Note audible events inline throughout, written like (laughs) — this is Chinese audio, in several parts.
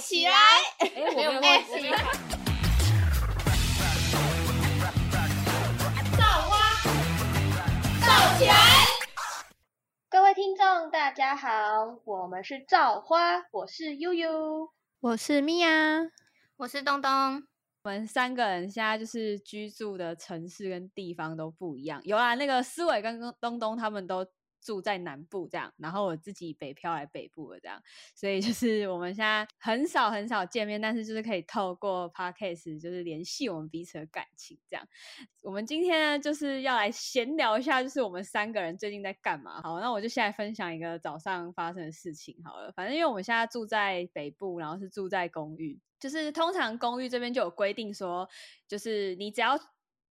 起来！哎，我没有忘记。造花，造起来！各位听众，大家好，我们是造花，我是悠悠，我是米娅，我是东东。我们三个人现在就是居住的城市跟地方都不一样。有啊，那个思伟跟东东他们都。住在南部这样，然后我自己北漂来北部了这样，所以就是我们现在很少很少见面，但是就是可以透过 podcast 就是联系我们彼此的感情这样。我们今天呢就是要来闲聊一下，就是我们三个人最近在干嘛。好，那我就现在分享一个早上发生的事情好了。反正因为我们现在住在北部，然后是住在公寓，就是通常公寓这边就有规定说，就是你只要。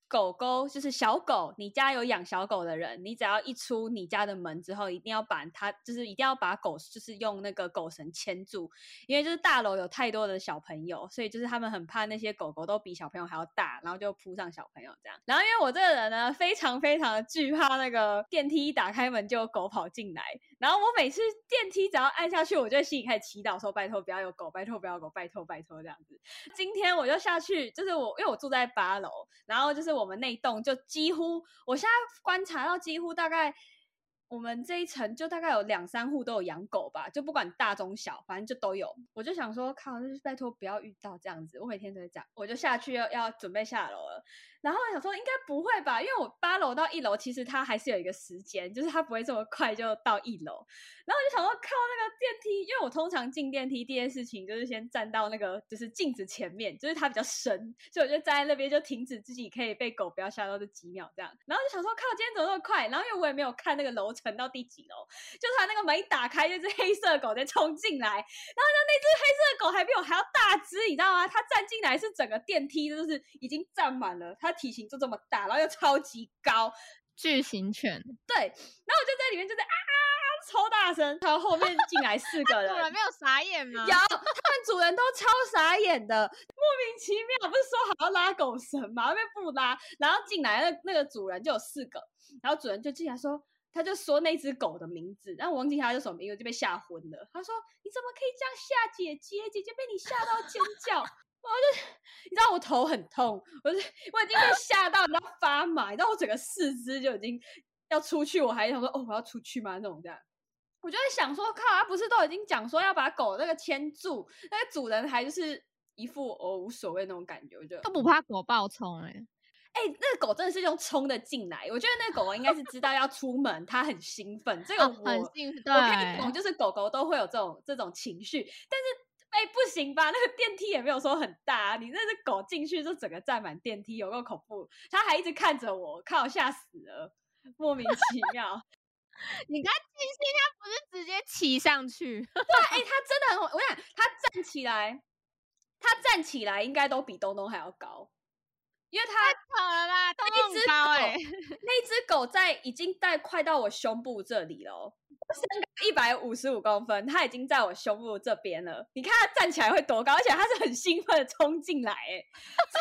狗狗就是小狗，你家有养小狗的人，你只要一出你家的门之后，一定要把它，就是一定要把狗，就是用那个狗绳牵住，因为就是大楼有太多的小朋友，所以就是他们很怕那些狗狗都比小朋友还要大，然后就扑上小朋友这样。然后因为我这个人呢，非常非常的惧怕那个电梯一打开门就有狗跑进来，然后我每次电梯只要按下去，我就心里开始祈祷说拜托不要有狗，拜托不要狗，拜托拜托这样子。今天我就下去，就是我因为我住在八楼，然后就是我。们那栋就几乎，我现在观察到几乎大概。我们这一层就大概有两三户都有养狗吧，就不管大中小，反正就都有。我就想说，靠，就是拜托不要遇到这样子。我每天都会讲，我就下去要要准备下楼了。然后我想说应该不会吧，因为我八楼到一楼其实它还是有一个时间，就是它不会这么快就到一楼。然后我就想说，靠那个电梯，因为我通常进电梯第一件事情就是先站到那个就是镜子前面，就是它比较深，所以我就站在那边就停止自己可以被狗不要吓到这几秒这样。然后就想说，靠，今天怎么那么快？然后因为我也没有看那个楼层。乘到第几楼？就他那个门一打开，就只黑色狗在冲进来，然后就那只黑色狗还比我还要大只，你知道吗？它站进来是整个电梯就是已经站满了，它体型就这么大，然后又超级高，巨型犬。对，然后我就在里面就在啊超大声，然后后面进来四个人，(laughs) 主人没有傻眼吗？有，他们主人都超傻眼的，莫名其妙，不是说好要拉狗绳吗？那边不拉，然后进来那那个主人就有四个，然后主人就进来说。他就说那只狗的名字，然后忘记他叫什么名字，就被吓昏了。他说：“你怎么可以这样吓姐姐？姐姐被你吓到尖叫。(laughs) ”我就你知道我头很痛，我我已经被 (laughs) 吓到，你知道发麻，你知道我整个四肢就已经要出去，我还想说：“哦，我要出去吗？”那种这样，我就在想说：“靠，他不是都已经讲说要把狗那个牵住，那个主人还就是一副哦无所谓那种感觉，我就都不怕狗暴冲哎。”哎，那个狗真的是用冲的进来，我觉得那个狗狗应该是知道要出门，它很兴奋。这个我我可以懂，就是狗狗都会有这种这种情绪。但是哎，不行吧？那个电梯也没有说很大，啊你那只狗进去就整个占满电梯，有够恐怖。它还一直看着我，看我吓死了，莫名其妙。(laughs) 你看金星，它不是直接骑上去？(laughs) 对，哎，它真的很，我想它站起来，它站起来应该都比东东还要高。因为它跑了吧，那只狗，(laughs) 那只狗在已经在快到我胸部这里了，身高一百五十五公分，它已经在我胸部这边了。你看它站起来会多高，而且它是很兴奋的冲进来，哎，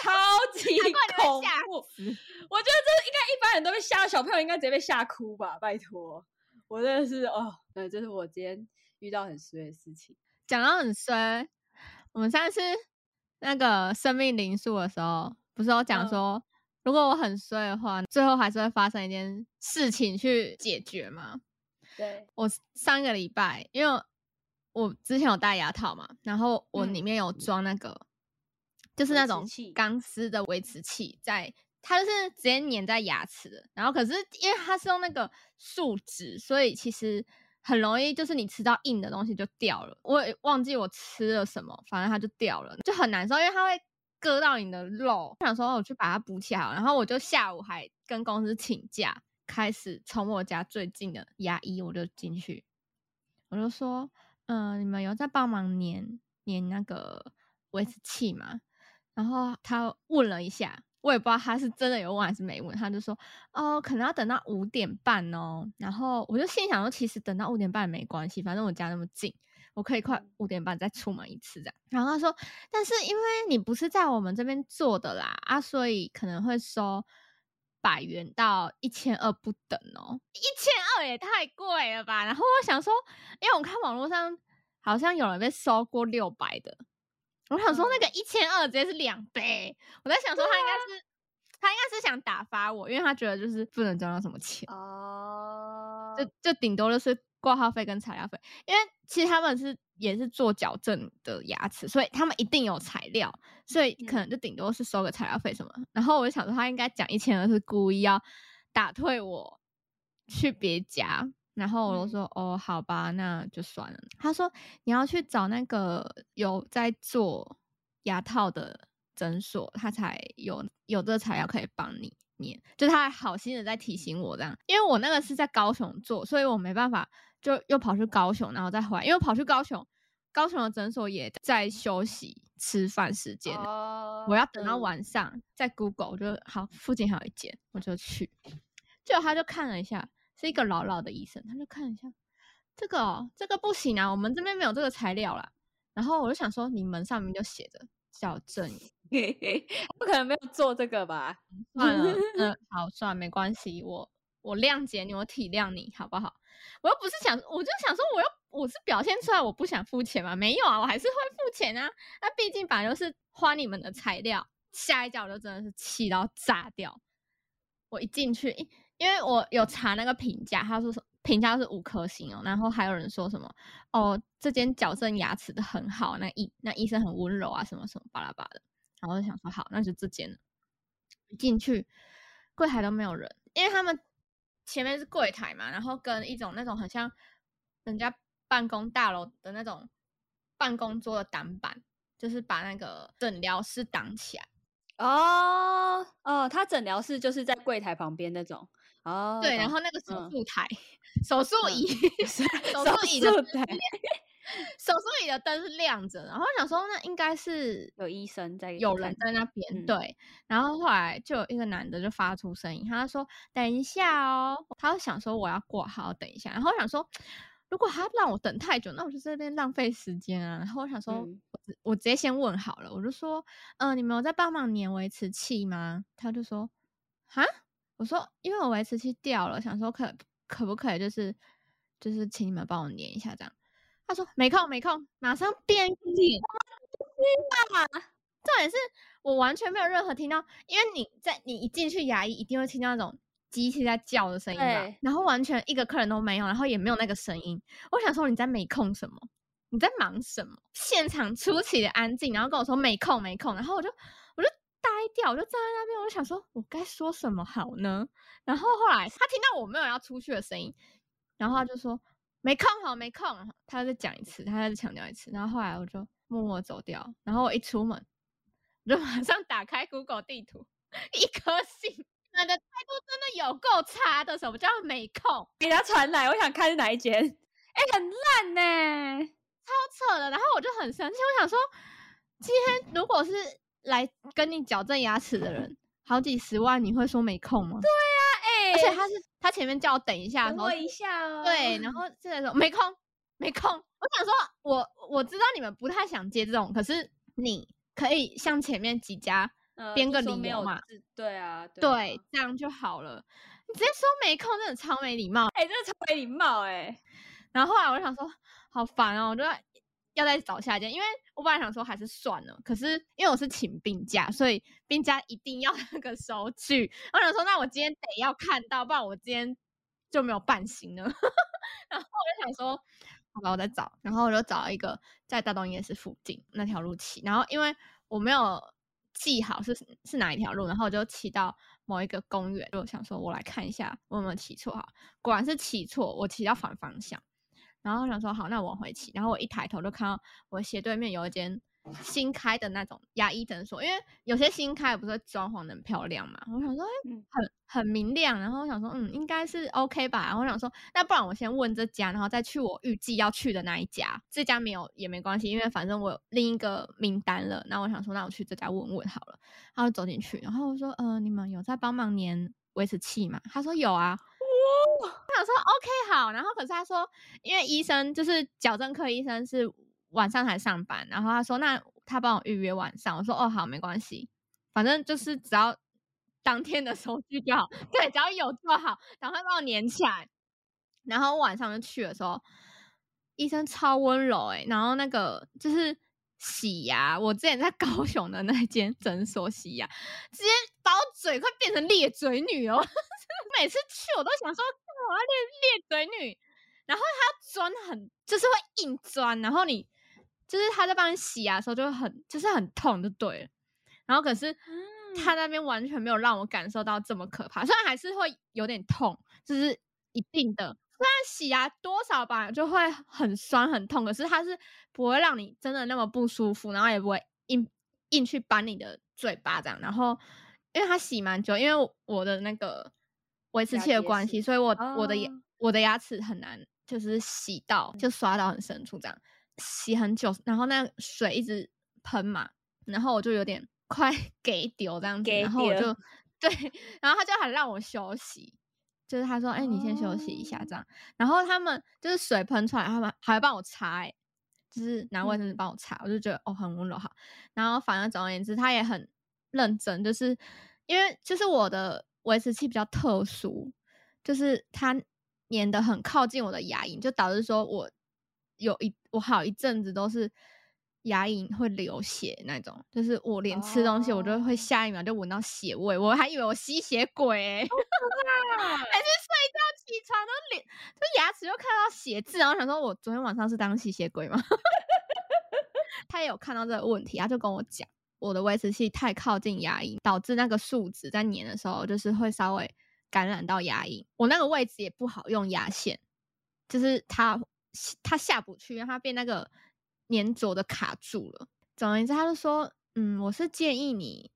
超 (laughs) 级恐怖！(laughs) 我觉得这应该一般人都被吓，小朋友应该直接被吓哭吧？拜托，我真的是哦，对，这是我今天遇到很衰的事情。讲到很衰，我们上次那个生命灵数的时候。不是我讲说，如果我很衰的话，最后还是会发生一件事情去解决吗？对我上个礼拜，因为我之前有戴牙套嘛，然后我里面有装那个，就是那种钢丝的维持器，在它就是直接粘在牙齿的。然后可是因为它是用那个树脂，所以其实很容易就是你吃到硬的东西就掉了。我也忘记我吃了什么，反正它就掉了，就很难受，因为它会。割到你的肉，想说我去把它补起来，然后我就下午还跟公司请假，开始从我家最近的牙医，我就进去，我就说，嗯，你们有在帮忙粘粘那个维持器吗？然后他问了一下，我也不知道他是真的有问还是没问，他就说，哦，可能要等到五点半哦。然后我就心想说，其实等到五点半没关系，反正我家那么近。我可以快五点半再出门一次这样，然后他说，但是因为你不是在我们这边做的啦啊，所以可能会收百元到一千二不等哦，一千二也太贵了吧？然后我想说，因为我看网络上好像有人被收过六百的，我想说那个一千二直接是两倍，我在想说他应该是、他应该是想打发我，因为他觉得就是不能赚到什么钱，哦，就就顶多就是挂号费跟材料费，因为其实他们是也是做矫正的牙齿，所以他们一定有材料，所以可能就顶多是收个材料费什么。然后我就想说他应该讲一千二是故意要打退我去别家。然后我就说、哦，好吧，那就算了。他说你要去找那个有在做牙套的诊所，他才有有这个材料可以帮你粘。就他还好心的在提醒我这样，因为我那个是在高雄做，所以我没办法，就又跑去高雄，然后再回来。因为我跑去高雄，高雄的诊所也在休息吃饭时间，哦我要等到嗯晚上在 Google，我就好附近还有一间，我就去。结果他就看了一下，是一个老老的医生，他就看了一下，这个哦，这个不行啊，我们这边没有这个材料啦。然后我就想说，你们上面就写着矫正，(laughs) 不可能没有做这个吧？算了，嗯，好，算了，没关系，我我谅解你，我体谅你，好不好？我又不是想，我就想说，我又我是表现出来我不想付钱嘛？没有啊，我还是会付钱啊。那毕竟本来就是花你们的材料，下一脚就真的是气到炸掉。我一进去，因为我有查那个评价，他说评价是五颗星哦，然后还有人说什么哦，这间矫正牙齿的很好，那医那医生很温柔啊，什么什么巴拉巴的。然后我就想说，好，那就这间了。一进去，柜台都没有人，因为他们前面是柜台嘛，然后跟一种那种很像人家办公大楼的那种办公桌的挡板，就是把那个诊疗室挡起来。哦哦，他诊疗室就是在柜台旁边那种。哦，对，然后那个手嗯术台、手术嗯椅、手手术椅的台手术椅的灯是亮着，然后想说那应该是有医生在有人在那边，嗯对。然后后来就有一个男的就发出声音，他说：“等一下哦。”他就想说我要挂号，等一下。然后我想说，如果他让我等太久，那我就这边浪费时间啊。然后我想说，嗯我我直接先问好了，我就说：“嗯、你们有在帮忙粘维持器吗？”他就说：“哈。”我说：“因为我维持器掉了，想说可可不可以就是就是请你们帮我粘一下这样。”他说：“没空，没空，马上变脸。”重点是我完全没有任何听到，因为你在你一进去牙医一定会听到那种机器在叫的声音嘛，然后完全一个客人都没有，然后也没有那个声音。我想说你在没空什么？你在忙什么？现场出奇的安静，然后跟我说没空没空，然后我就我就呆掉，我就站在那边，我就想说我该说什么好呢？然后后来他听到我没有要出去的声音，然后他就说没空好没空，他再讲一次，他再强调一次，然后后来我就默默走掉，然后我一出门，我就马上打开 Google 地图，一颗星，你们的态度真的有够差的，什么叫没空？给他传来，我想看是哪一间。哎、很烂呢、超扯的，然后我就很生气，我想说，今天如果是来跟你矫正牙齿的人，好几十万，你会说没空吗？对，哎、而且他是他前面叫我等一下，然后等我一下哦。对，然后现在说没空，没空。我想说，我我知道你们不太想接这种，可是你可以像前面几家呃编个理由嘛，字对啊，对这样就好了。你直接说没空，真的超没礼貌。哎、真的超没礼貌哎、然后后来我就想说，好烦哦，我就要再找下一间，因为我本来想说还是算了，可是因为我是请病假，所以病假一定要 (laughs) 那个收据。我想说，那我今天得要看到，不然我今天就没有办行了。(laughs) 然后我就想说，好吧，我再找，然后我就找一个在大东夜市附近那条路骑，然后因为我没有记好是是哪一条路，然后我就骑到某一个公园，就想说我来看一下我有没有骑错哈，果然是骑错，我骑到反方向。然后我想说好，那我往回去。然后我一抬头就看到我斜对面有一间新开的那种牙医诊所，因为有些新开的不是装潢的很漂亮嘛。我想说，哎、嗯很很明亮。然后我想说，嗯，应该是 OK 吧。然后我想说，那不然我先问这家，然后再去我预计要去的那一家。这家没有也没关系，因为反正我有另一个名单了。那我想说，那我去这家问问好了。然后走进去，然后我说，呃，你们有在帮忙粘维持器吗？他说有啊。我想说 OK 好，然后可是他说，因为医生就是矫正科医生是晚上才上班，然后他说那他帮我预约晚上，我说哦好没关系，反正就是只要当天的收据就好，对，只要有就好，赶快帮我粘起来。然后晚上就去的时候，医生超温柔诶、然后那个就是洗牙，我之前在 (laughs) 高雄的那间诊所洗牙，直接把我嘴快变成裂嘴女哦！(laughs) 每次去我都想说我要裂裂嘴女，然后他钻很就是会硬钻，然后你就是他在帮你洗牙的时候就会很就是很痛就对了，然后可是他那边完全没有让我感受到这么可怕，虽然还是会有点痛，就是一定的。虽然洗牙多少吧就会很酸很痛，可是它是不会让你真的那么不舒服，然后也不会硬硬去扳你的嘴巴这样。然后因为它洗蛮久，因为我的那个维持器的关系，所以我我的牙我的牙齿很难就是洗到就刷到很深处这样，洗很久，然后那水一直喷嘛，然后我就有点 (laughs) 快给丢这样子，然后我就对，然后他就很让我休息。就是他说，哎，你先休息一下，这样。然后他们就是水喷出来，他们还帮我擦，哎，就是拿卫生纸帮我擦，我就觉得哦，很温柔哈。然后反正总而言之，他也很认真，就是因为就是我的维持器比较特殊，就是它粘的很靠近我的牙龈，就导致说我有一我好一阵子都是。牙龈会流血那种，就是我连吃东西，我就会下一秒就闻到血味，我还以为我吸血鬼，(laughs) 还是睡觉起床都脸，就牙齿就看到血渍，然后想说我昨天晚上是当吸血鬼吗？(laughs) 他也有看到这个问题，他就跟我讲，我的维持器太靠近牙龈，导致那个树脂在粘的时候，就是会稍微感染到牙龈，我那个位置也不好用牙线，就是它它下不去，让它变那个。粘着的卡住了。总而言之，他就说：“嗯，我是建议你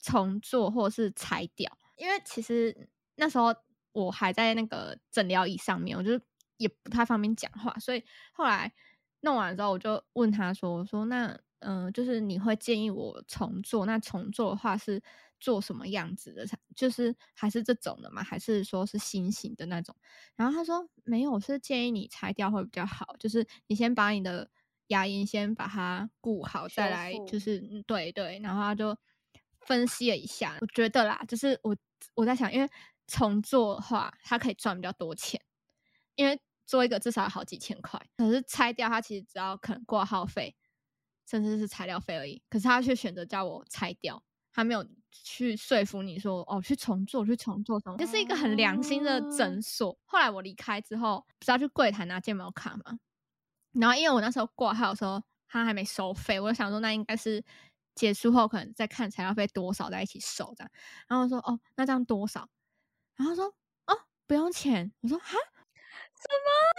重做或者是拆掉，因为其实那时候我还在那个诊疗椅上面，我就也不太方便讲话。所以后来弄完之后，我就问他说：‘我说那嗯，就是你会建议我重做？那重做的话是做什么样子的？就是还是这种的吗？还是说是新型的那种？’然后他说：‘没有，是建议你拆掉会比较好。就是你先把你的。’牙龈先把它顾好，再来就是对对，然后他就分析了一下，我觉得啦，就是我我在想，因为重做的话，它可以赚比较多钱，因为做一个至少要好几千块，可是拆掉它其实只要可能挂号费，甚至是材料费而已，可是他却选择叫我拆掉，他没有去说服你说哦去重做去重做什么，就是一个很良心的诊所。后来我离开之后，不是要去柜台拿健保卡吗？然后因为我那时候挂号的时候，他还没收费，我就想说那应该是结束后可能再看材料费多少再一起收这样。然后我说哦，那这样多少？然后说哦，不用钱。我说哈，什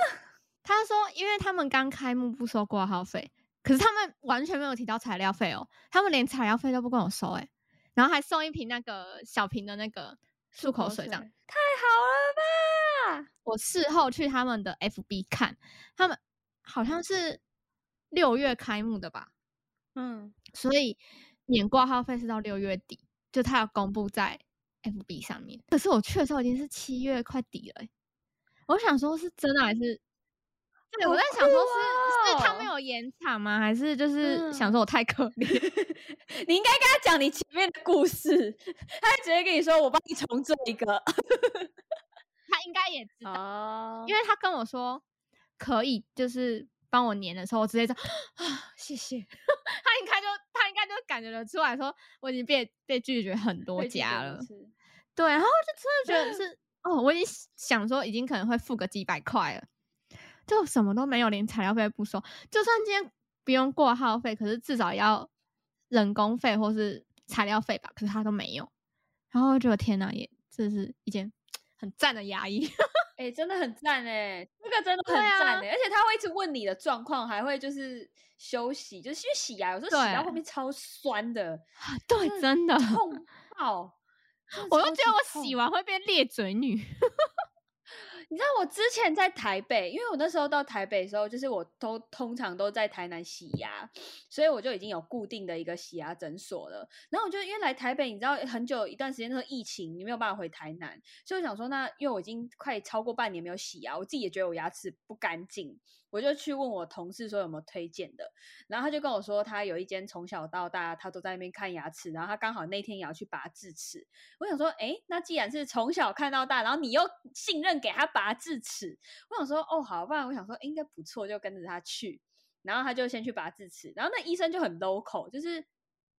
么？他说因为他们刚开幕不收挂号费，可是他们完全没有提到材料费哦，他们连材料费都不跟我收哎，然后还送一瓶那个小瓶的那个漱口水这样，太好了吧？我事后去他们的 FB 看他们。好像是六月开幕的吧，嗯，所以免挂号费是到六月底，就他要公布在 FB 上面。可是我去的时候已经是七月快底了，我想说是真的还是？对，我在想说是是他们有延长吗？还是就是想说我太可怜？(laughs) 你应该跟他讲你前面的故事，他会直接跟你说我帮你重做一个。他应该也知道，因为他跟我说。可以，就是帮我粘的时候，我直接说啊，谢谢。(laughs) 他应该就他应该就感觉得出来说，我已经被被拒绝很多家了。对，然后就真的觉得 (laughs) 是哦，我已经想说，已经可能会付个几百块了，就什么都没有，连材料费不收。就算今天不用挂号费，可是至少要人工费或是材料费吧，可是他都没有。然后觉得天哪，也这是一件 (tsk) 很赞的牙医。哎，真的很赞哎，这个真的很赞哎，而且他会一直问你的状况，还会就是休息，就是去洗牙有时候洗到后面超酸的，对，真的痛爆，我都觉得我洗完会变裂嘴女。你知道我之前在台北，因为我那时候到台北的时候，就是我都通常都在台南洗牙，所以我就已经有固定的一个洗牙诊所了。然后我就因为来台北，你知道很久一段时间那个疫情，你没有办法回台南，所以我想说，那因为我已经快超过半年没有洗牙，我自己也觉得我牙齿不干净。我就去问我同事说有没有推荐的，然后他就跟我说他有一间从小到大他都在那边看牙齿，然后他刚好那天也要去拔智齿。我想说，哎，那既然是从小看到大，然后你又信任给他拔拔智齿，我想说，哦，好，不然我想说应该不错，就跟着他去。然后他就先去拔智齿，然后那医生就很 local，就是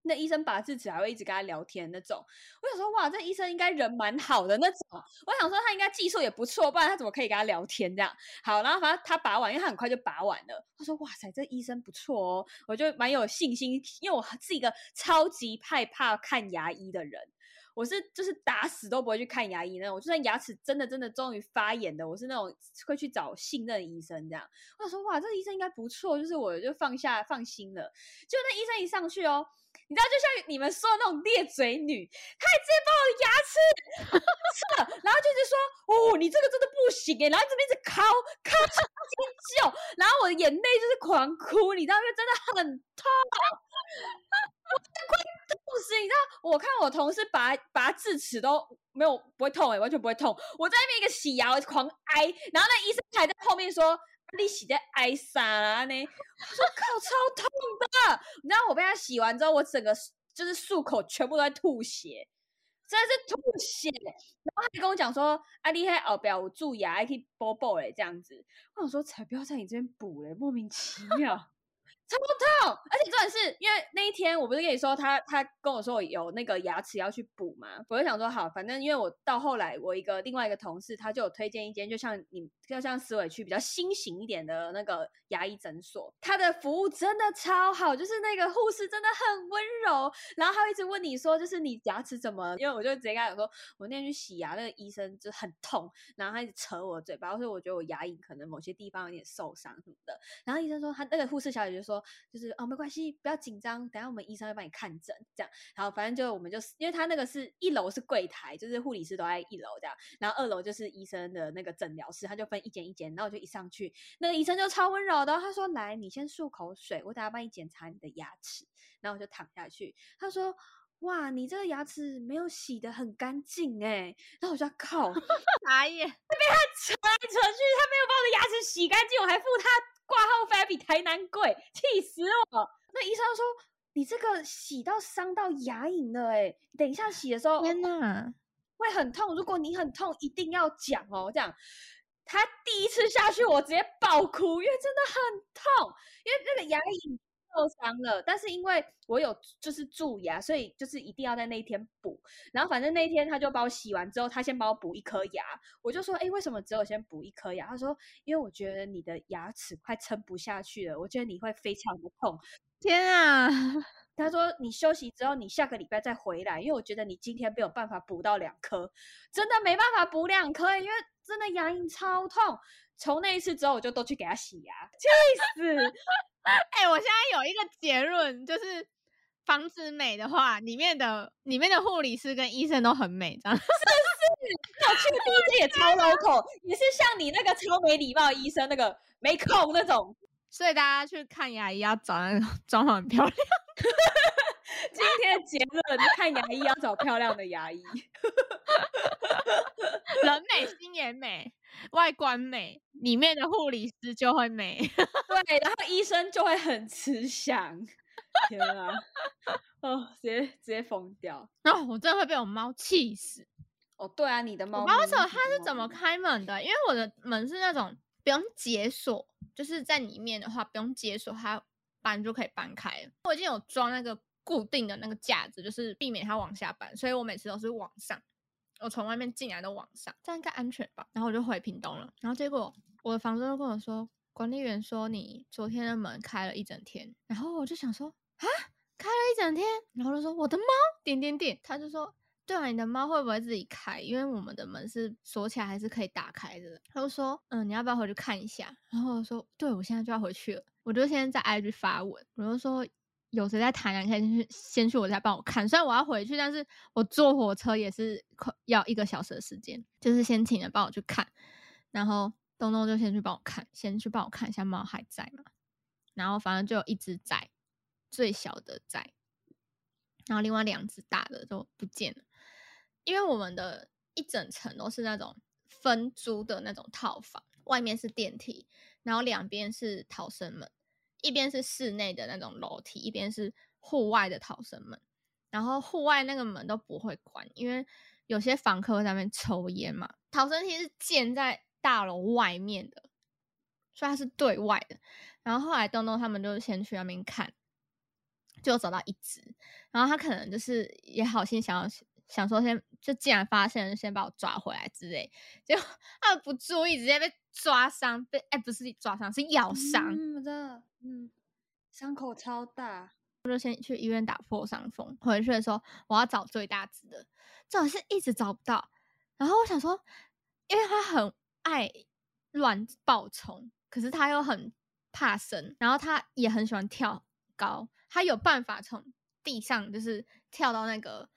那医生拔智齿还会一直跟他聊天那种。我想说，哇，这医生应该人蛮好的那种。我想说他应该技术也不错，不然他怎么可以跟他聊天这样？好，然后反正他拔完，因为他很快就拔完了。他说，哇塞，这医生不错哦，我就蛮有信心，因为我是一个超级害怕看牙医的人。我是就是打死都不会去看牙医那种，就算牙齿真的真的终于发炎的，我是那种会去找信任医生这样。我想说哇，这个医生应该不错，就是我就放下放心了。就那医生一上去哦，你知道就像你们说的那种裂嘴女，他直接把我的牙齿 (laughs) 了，然后就是说哦，你这个真的不行哎，然后这边一直敲敲尖叫，然后我的眼泪就是狂哭，你知道，因为真的很痛。我快痛死！你知道，我看我同事拔拔智齿都没有不会痛哎，完全不会痛。我在那边一个洗牙，狂挨，然后那医生还在后面说：“你洗在挨啥呢？”我说：“靠，超痛的！”你知道我被他洗完之后，我整个就是漱口全部都在吐血，真的是吐血。然后他跟我讲说：“啊，你还哦不要蛀牙，还可以补补嘞这样子。”我想说才不要在你这边补嘞，莫名其妙。超痛，而且重点是因为那一天我不是跟你说他他跟我说有那个牙齿要去补嘛，我就想说好，反正因为我到后来我一个另外一个同事他就有推荐一间就像你就像思维区比较新型一点的那个牙医诊所，他的服务真的超好，就是那个护士真的很温柔，然后他一直问你说就是你牙齿怎么，因为我就直接跟他讲说我那天去洗牙，那个医生就很痛，然后他一直扯我嘴巴，所以我觉得我牙龈可能某些地方有点受伤什么的，然后医生说他那个护士小姐就说。就是哦，没关系，不要紧张，等下我们医生会帮你看诊，这样。然后反正就我们就因为他那个是一楼是柜台，就是护理师都在一楼这样，然后二楼就是医生的那个诊疗室，他就分一间一间。然后我就一上去，那个医生就超温柔的，他说：“来，你先漱口水，我等下帮你检查你的牙齿。”然后我就躺下去，他说：“哇，你这个牙齿没有洗的很干净哎。”然后我就靠，傻眼，被他扯来扯去，他没有把我的牙齿洗干净，我还付他。挂号费还比台南贵，气死我！那医生说你这个洗到伤到牙龈了，哎，等一下洗的时候，天哪，会很痛。如果你很痛，一定要讲哦。这样，他第一次下去，我直接爆哭，因为真的很痛，因为那个牙龈。受伤了，但是因为我有就是蛀牙，所以就是一定要在那一天补。然后反正那一天他就把我洗完之后，他先帮我补一颗牙。我就说，哎，为什么只有先补一颗牙？他说，因为我觉得你的牙齿快撑不下去了，我觉得你会非常的痛。天啊！(laughs) 他说你休息之后，你下个礼拜再回来，因为我觉得你今天没有办法补到两颗，真的没办法补两颗，因为真的牙龈超痛。从那一次之后，我就都去给他洗牙，气死！哎，我现在有一个结论，就是房子美的话，里面的里面的护理师跟医生都很美，这样是不 (laughs) 是？我去第一次也超 local，也是像你那个超没礼貌医生那个没空那种，所以大家去看牙医要找那种 (laughs) 妆很漂亮。(laughs) 今天的结论，看牙医要找漂亮的牙医，(laughs) 人美心也美。外观美，里面的护理师就会美，(laughs) 对，然后医生就会很慈祥。天啊，哦，直接直接疯掉！哦，我真的会被我猫气死。哦，对啊，你的猫，为什么它是怎么开门的？因为我的门是那种不用解锁，就是在里面的话不用解锁，它搬就可以搬开了。我已经有装那个固定的那个架子，就是避免它往下搬，所以我每次都是往上。我从外面进来的网上，这样应该安全吧？然后我就回屏东了。然后结果我的房东跟我说，管理员说你昨天的门开了一整天。然后我就想说啊，开了一整天。然后他说我的猫点点点，他就说对啊，你的猫会不会自己开？因为我们的门是锁起来还是可以打开的。他就说嗯，你要不要回去看一下？然后我说对，我现在就要回去了。我就现在在 IG 发文，我就说。有谁在台南？可以先去先去我家帮我看。虽然我要回去，但是我坐火车也是快要一个小时的时间。就是先请人帮我去看，然后东东就先去帮我看，先去帮我看一下猫还在吗？然后反正就一只在，最小的在，然后另外两只大的都不见了。因为我们的一整层都是那种分租的那种套房，外面是电梯，然后两边是逃生门。一边是室内的那种楼梯，一边是户外的逃生门。然后户外那个门都不会关，因为有些房客在那边抽烟嘛。逃生梯是建在大楼外面的，所以它是对外的。然后后来东东他们就先去那边看，就找到一只，然后他可能就是也好心想要想说先就既然发现了，先把我抓回来之类，结果 (laughs) 他不注意，直接被抓伤，被哎不是抓伤是咬伤，嗯，我知道，嗯，伤口超大，我就先去医院打破伤风。回去的时候我要找最大只的，这种是一直找不到。然后我想说，因为他很爱乱爆冲，可是他又很怕生，然后他也很喜欢跳高，他有办法从地上就是跳到那个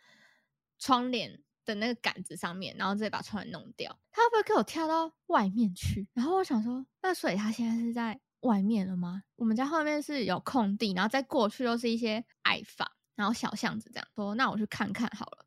窗帘的那个杆子上面，然后直接把窗帘弄掉。他会不会给我跳到外面去？然后我想说，那所以他现在是在外面了吗？我们家后面是有空地，然后再过去又是一些矮房，然后小巷子这样。说那我去看看好了。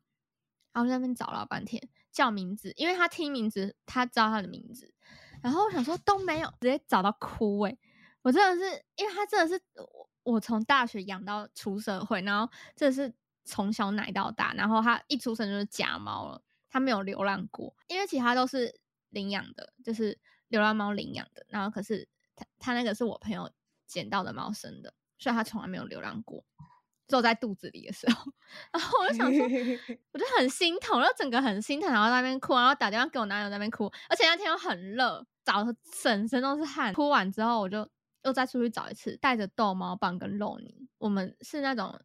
然后在那边找了半天，叫名字，因为他听名字，他知道他的名字。然后我想说都没有，直接找到哭诶、我真的是，因为他真的是我，我从大学养到出社会，然后真的是从小奶到大，然后它一出生就是假猫了，它没有流浪过，因为其他都是领养的，就是流浪猫领养的。然后可是它它那个是我朋友捡到的猫生的，所以它从来没有流浪过。只有在肚子里的时候，(laughs) 然后我就想说，(laughs) 我就很心疼，然后整个很心疼，然后在那边哭，然后打电话给我男友在那边哭，而且那天又很热，澡整身都是汗。哭完之后，我就又再出去找一次，带着逗猫棒跟肉泥。我们是那种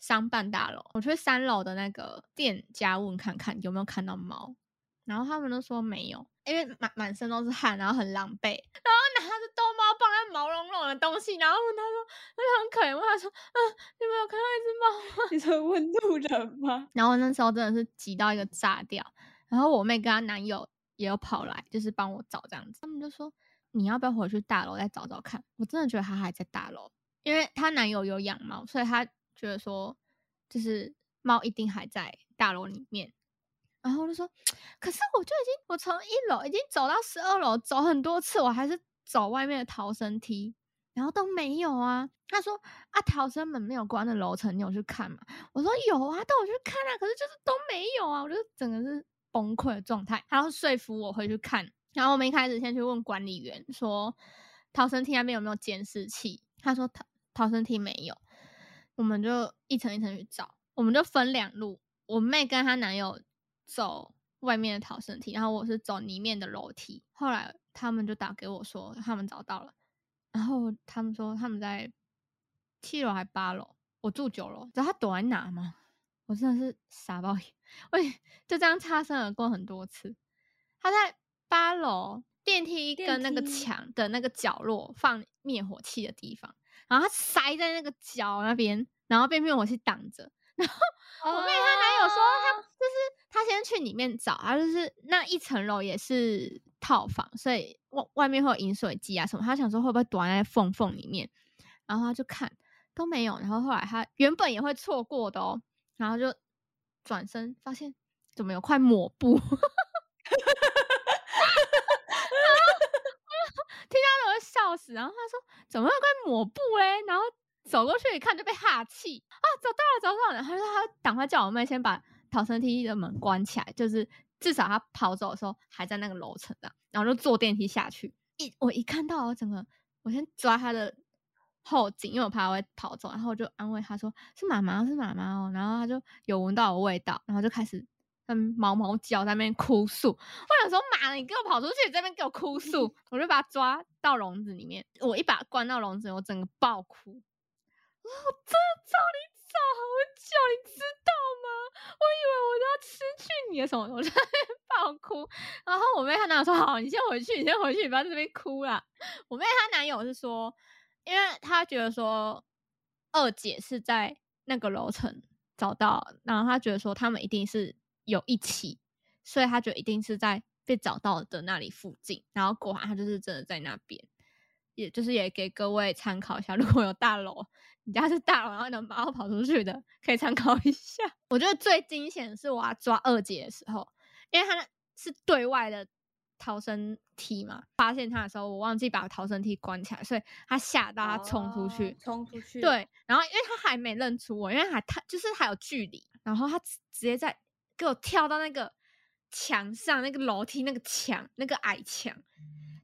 商办大楼，我去三楼的那个店家问看看有没有看到猫，然后他们都说没有，因为满满身都是汗，然后很狼狈，然后拿着逗猫棒那毛茸茸的东西，然后问他说，他就很可怜，问他说，嗯、你们有看到一只猫吗？你说问路人吗？然后那时候真的是急到一个炸掉，然后我妹跟她男友也有跑来，就是帮我找这样子。他们就说你要不要回去大楼再找找看？我真的觉得她还在大楼，因为她男友有养猫，所以她觉得说就是猫一定还在大楼里面。然后我就说，可是我就已经我从一楼已经走到十二楼，走很多次，我还是走外面的逃生梯，然后都没有啊。他说啊，逃生门没有关的楼层，你有去看吗？我说有啊，但我去看啊，可是就是都没有啊，我就整个是崩溃的状态。他要说服我回去看，然后我们一开始先去问管理员说，逃生梯那边有没有监视器？他说逃逃生梯没有，我们就一层一层去找，我们就分两路，我妹跟她男友走外面的逃生梯，然后我是走里面的楼梯。后来他们就打给我说他们找到了，然后他们说他们在七楼还八楼，我住九楼，知道他躲在哪吗？我真的是傻爆眼，我也就这样擦身而过很多次。他在八楼电梯跟那个梯墙的那个角落放灭火器的地方，然后他塞在那个角那边，然后被灭火器挡着。然后我妹她男友说他就是他先去里面找，他就是那一层楼也是套房，所以外外面会有饮水机啊什么，他想说会不会躲在缝缝里面，然后他就看都没有，然后后来他原本也会错过的哦，然后就转身发现怎么有块抹布，然后听然后他说怎么会有块抹布嘞？然后走过去一看就被哈气啊，找到了，找到了！他说他赶快叫我妹先把逃生梯的门关起来，就是至少他跑走的时候还在那个楼层的，然后就坐电梯下去。一我一看到我整个，我先抓他的后颈，因为我怕他会跑走，然后我就安慰他说是妈妈，是妈妈哦。然后他就有闻到我味道，然后就开始嗯毛毛脚，在那边哭诉。我想说妈，你给我跑出去，你在那边给我哭诉，(laughs) 我就把他抓到笼子里面，我一把关到笼子，我整个爆哭。我真的找你找好久，你知道吗？我以为我都要失去你了什么，我就在那边爆哭。然后我妹她男友说：“好，你先回去，你先回去，你不要在这边哭啦。”我妹她男友是说，因为她觉得说二姐是在那个楼层找到，然后她觉得说他们一定是有一起，所以他觉得一定是在被找到的那里附近。然后果然他就是真的在那边。也就是也给各位参考一下，如果有大楼，你家是大楼，然后能把我跑出去的，可以参考一下。(laughs) 我觉得最惊险的是我要抓二姐的时候，因为她那是对外的逃生梯嘛，发现她的时候，我忘记把逃生梯关起来，所以她吓到，她冲出去哦，冲出去，，对，然后因为他还没认出我，因为还他就是还有距离，然后他直直接在给我跳到那个墙上，那个楼梯那个墙，那个矮墙，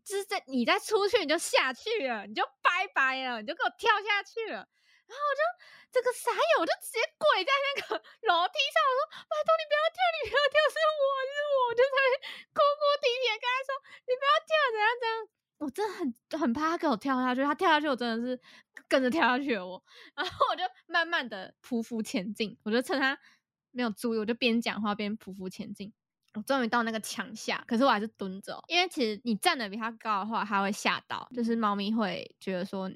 就是在你再出去你就下去了，你就拜拜了，你就给我跳下去了。然后我就这个傻眼，我就直接跪在那个 (laughs) 楼梯上，我说：“拜托你不要跳，你不要跳，是我是我。”我就在哭哭啼啼的跟他说：“你不要跳，怎样怎样。”我真的很很怕他给我跳下去，他跳下去，我真的是跟着跳下去了我。(laughs) 然后我就慢慢的匍匐前进，我就趁他没有注意，我就边讲话边匍匐前进。我终于到那个墙下，可是我还是蹲着，因为其实你站的比它高的话，它会吓到，就是猫咪会觉得说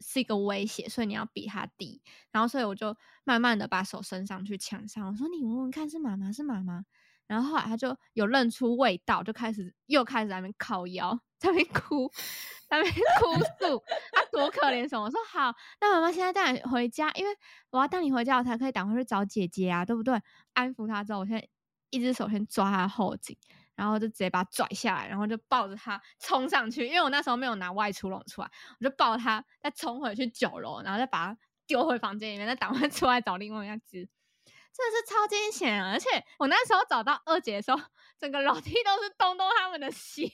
是一个威胁，所以你要比它低。然后所以我就慢慢的把手伸上去墙上，我说你闻闻看是妈妈是妈妈。然后后来它就有认出味道，就开始又开始在那边靠腰，在那边哭，在那边哭诉，他多可怜什么？我说好，那妈妈现在带你回家，因为我要带你回家，我才可以赶快去找姐姐啊，对不对？安抚他之后，我现在一只手先抓他后颈，然后就直接把他拽下来，然后就抱着他冲上去，因为我那时候没有拿外出笼出来，我就抱他再冲回去九楼，然后再把他丢回房间里面，再赶快出来找另外一只。真的是超惊险啊！而且我那时候找到二姐的时候，整个楼梯都是东东他们的血，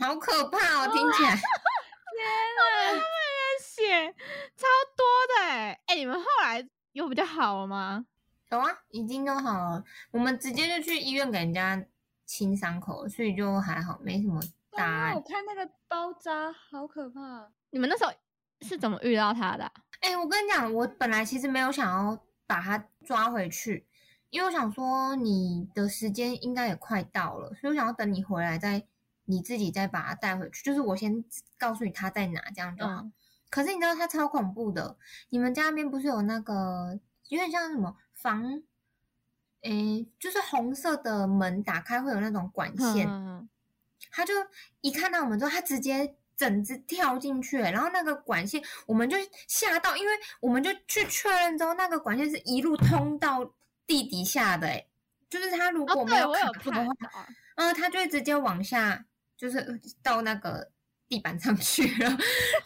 好可怕哦！听起来，(laughs) 天哪，他们的血超多的哎！哎，你们后来有比较好了吗？有啊，已经都好了。我们直接就去医院给人家清伤口，所以就还好，没什么大碍。我看那个包扎好可怕。你们那时候是怎么遇到他的？哎，我跟你讲，我本来其实没有想要。把他抓回去，因为我想说你的时间应该也快到了，所以我想要等你回来再你自己再把它带回去。就是我先告诉你它在哪，这样就好。可是你知道它超恐怖的，你们家那边不是有那个有点像什么防，诶，就是红色的门打开会有那种管线，他就一看到我们之后，他直接。整只跳进去，然后那个管线我们就吓到，因为我们就去确认之后，那个管线是一路通到地底下的，哎，就是它如果没有卡住的话，嗯，它就会直接往下，就是到那个地板上去了，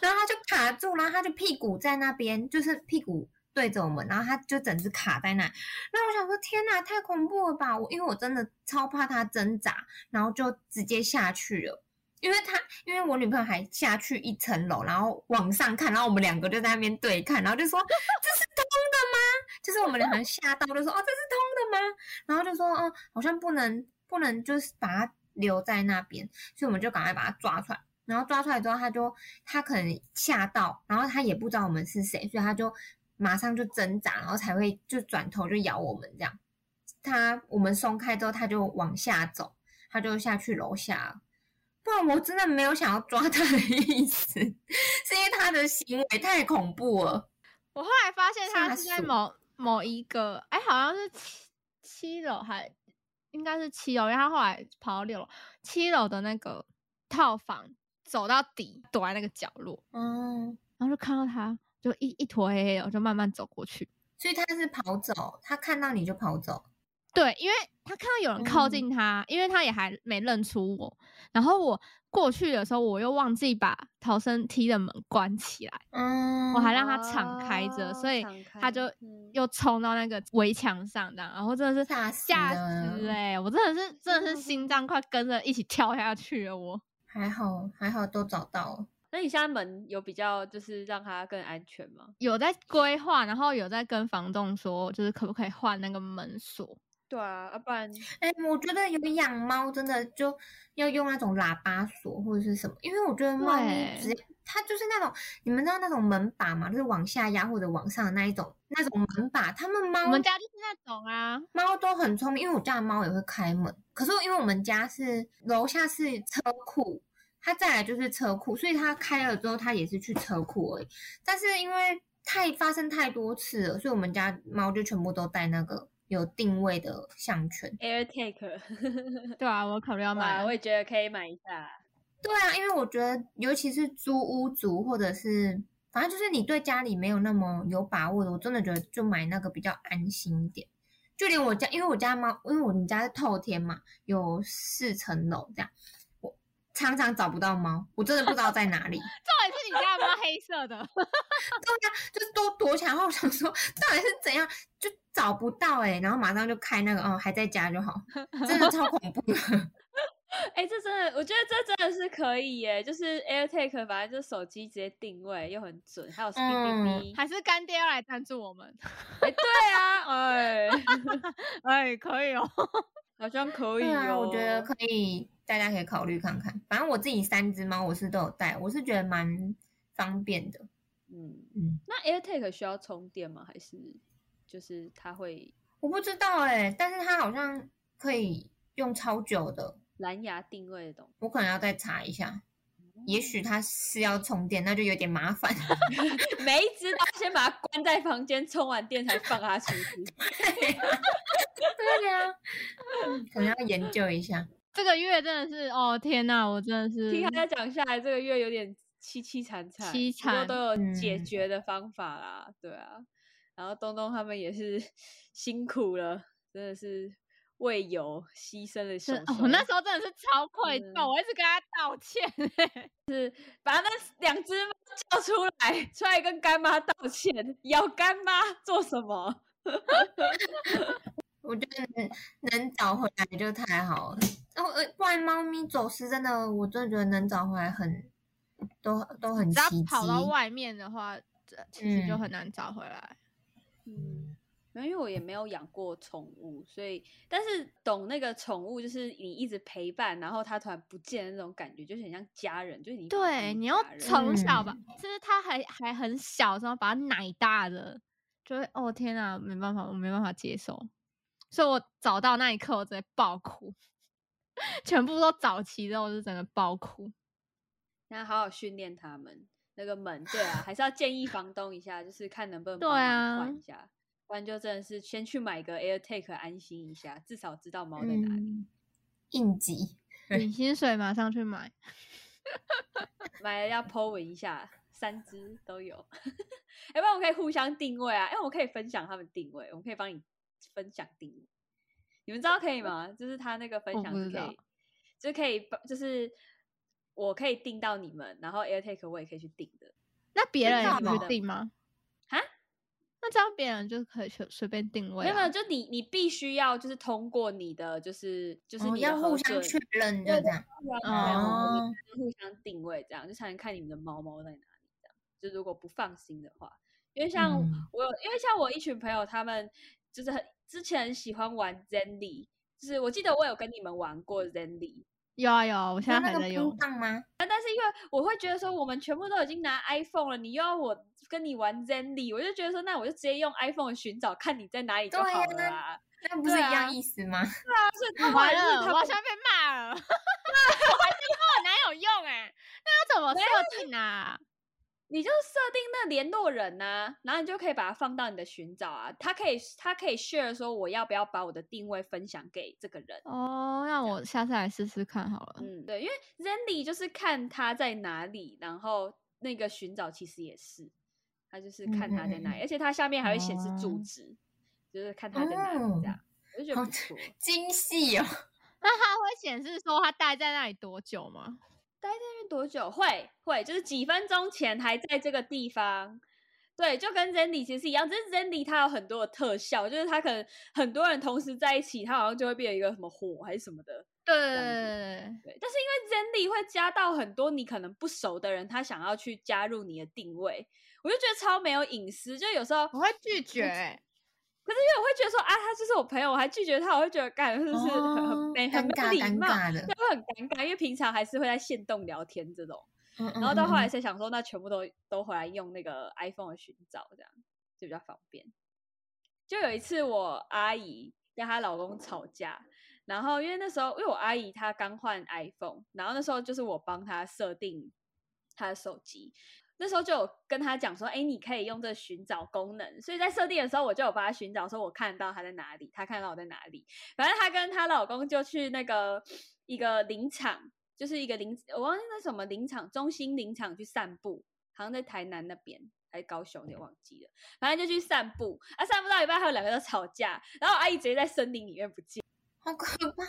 然后他就卡住，然后他就屁股在那边，就是屁股对着我们，然后他就整只卡在那。那我想说，天哪，太恐怖了吧！我因为我真的超怕他挣扎，然后就直接下去了。因为他，因为我女朋友还下去一层楼，然后往上看，然后我们两个就在那边对看，然后就说这是通的吗？就是我们两个人吓到，就说哦这是通的吗？然后就说哦好像不能不能就是把它留在那边，所以我们就赶快把它抓出来。然后抓出来之后，他就他可能吓到，然后他也不知道我们是谁，所以他就马上就挣扎，然后才会就转头就咬我们这样。他我们松开之后，他就往下走，他就下去楼下。不然我真的没有想要抓他的意思，是因为他的行为太恐怖了。我后来发现他是在某某一个，哎，好像是七七楼，还应该是七楼，因为他后来跑到六楼，七楼的那个套房，走到底躲在那个角落，嗯，然后就看到他，就一一坨黑黑的，我就慢慢走过去。所以他是跑走，他看到你就跑走。对，因为他看到有人靠近他，因为他也还没认出我。然后我过去的时候，我又忘记把逃生梯的门关起来，嗯，我还让它敞开着，所以他就又冲到那个围墙上，这样，然后真的是吓死哎！我真的是真的是 (laughs) 心脏快跟着一起跳下去了。我还好还好都找到了。那你现在门有比较就是让它更安全吗？有在规划，然后有在跟房东说，就是可不可以换那个门锁。对啊，要不然，哎，我觉得有养猫真的就要用那种喇叭锁或者是什么，因为我觉得猫咪直接它就是那种，你们知道那种门把嘛，就是往下压或者往上的那一种那种门把，他们猫，我们家就是那种啊，猫都很聪明，因为我家的猫也会开门，可是因为我们家是楼下是车库，它再来就是车库，所以它开了之后它也是去车库而已，但是因为太发生太多次了，所以我们家猫就全部都带那个。有定位的项圈，AirTag，对啊，我考虑要买，我也觉得可以买一下。对啊，因为我觉得，尤其是租屋族，或者是反正就是你对家里没有那么有把握的，我真的觉得就买那个比较安心一点。就连我家，因为我家猫，因为我们家是透天嘛，有四层楼这样。常常找不到猫，我真的不知道在哪里。(laughs) 重点是你家猫黑色的，(laughs) 对呀，就是都躲起来。然后我想说，到底是怎样，就找不到哎，然后马上就开那个，哦，还在家就好，(laughs) 真的超恐怖的。哎、这真的，我觉得这真的是可以耶，就是 AirTag，反正就是手机直接定位又很准，还有 Speed 嗯 BB，还是干爹要来赞助我们？哎、对啊，哎，哎，可以哦。好像可以哦。我觉得可以，大家可以考虑看看。反正我自己三只猫，我是都有带，我是觉得蛮方便的。嗯，嗯，那 AirTag 需要充电吗？还是就是它会我不知道哎、但是它好像可以用超久的，蓝牙定位的东西？我可能要再查一下。也许它是要充电，那就有点麻烦。每一只都要先把它关在房间，充完电才放它出去。(laughs) 对呀、嗯可能要研究一下。这个月真的是，哦天哪，我真的是听他在讲下来，这个月有点凄凄惨惨，凄不过惨都有解嗯决的方法啦，对啊。然后东东他们也是 (laughs) 辛苦了，真的是为友牺牲了手是，我那时候真的是超愧嗯疚，我一直跟他道歉。(laughs) 是把那两只猫叫出来，出来跟干妈道歉，咬干妈做什么？(laughs) 我觉得能能找回来就太好了。然后呃，不然猫咪走失真的，我真的觉得能找回来很都都很只要。跑到外面的话，这其实就嗯。很难找回来。嗯，因为我也没有养过宠物，所以但是懂那个宠物，就是你一直陪伴，然后它突然不见的那种感觉，就是很像家人，就是你对，你要从小吧嗯，就是它还还很小的时候把它奶大的，就会哦天啊，没办法，我没办法接受，所以我找到那一刻，我直接爆哭，全部都早期之后，我就整个爆哭。那好好训练他们。那个门，对啊，还是要建议房东一下，就是看能不能对帮忙啊换一下，不然就真的是先去买个 AirTag 安心一下，至少知道猫在哪里。嗯，应急。领薪水马上去买，买了要 po 文一下，三只都有。要 (laughs) 不然我们可以互相定位啊，因为我可以分享他们定位，我们可以帮你分享定位。你们知道可以吗？就是他那个分享是可以，就是可以帮，就是我可以订到你们，然后 AirTag 我也可以去订的。那别人可以定吗？啊？那这样别人就可以随随便定位、啊？没有没有，就你你必须要就是通过你的就是就是哦，你的要互相确认，就对这样。对哦你互相定位，这样就才能看你们的猫猫在哪里。这样，就如果不放心的话，因为像嗯我有，因为像我一群朋友，他们就是很之前喜欢玩 Zenly，就是我记得我有跟你们玩过 Zenly，有啊有啊，我现在那个还在用吗？但是因为我会觉得说，我们全部都已经拿 iPhone 了，你又要我跟你玩 Zenly，我就觉得说，那我就直接用 iPhone 寻找，看你在哪里就好了呀啊。那不是一对啊样意思吗？所以 (laughs) 他后来完了，他好像被骂了。(laughs) 我还是跟我男友用哎、那要怎么设定啊？你就设定那联络人呐、然后你就可以把它放到你的寻找啊，他可以他可以 share 说我要不要把我的定位分享给这个人。哦，那我下次来试试看好了。嗯，对，因为 Zenly 就是看他在哪里，然后那个寻找其实也是，他就是看他在哪里，而且他下面还会显示住哦址，就是看他在哪里这样，我就觉得不错。精细哦。那他会显示说他待在那里多久吗？待在那边多久？会会，就是几分钟前还在这个地方。对，就跟 Zendy 其实一样，只是 Zendy 它有很多的特效，就是它可能很多人同时在一起，它好像就会变成一个什么火还是什么的。对对对，但是因为 Zendy 会加到很多你可能不熟的人，他想要去加入你的定位，我就觉得超没有隐私。就有时候，我会拒绝、欸。可是因为我会觉得说啊，他就是我朋友，我还拒绝他，我会觉得干是不是很很很尴尬尴没礼貌，的对，会很尴尬，因为平常还是会在线动聊天这种。嗯然后到后来嗯才想说，那全部都都回来用那个 iPhone 的寻找，这样就比较方便。就有一次，我阿姨跟她老公吵架，然后因为那时候，因为我阿姨她刚换 iPhone，然后那时候就是我帮她设定她的手机，那时候就有跟她讲说，哎，你可以用这寻找功能，所以在设定的时候，我就有帮她寻找，说我看到她在哪里，她看到我在哪里。反正她跟她老公就去那个一个林场，就是一个林，我忘记那什么林场，中心林场去散步，好像在台南那边还是高雄，有点忘记了。反正就去散步，啊，散步到一半，还有两个人吵架，然后阿姨直接在森林里面不见。好可怕。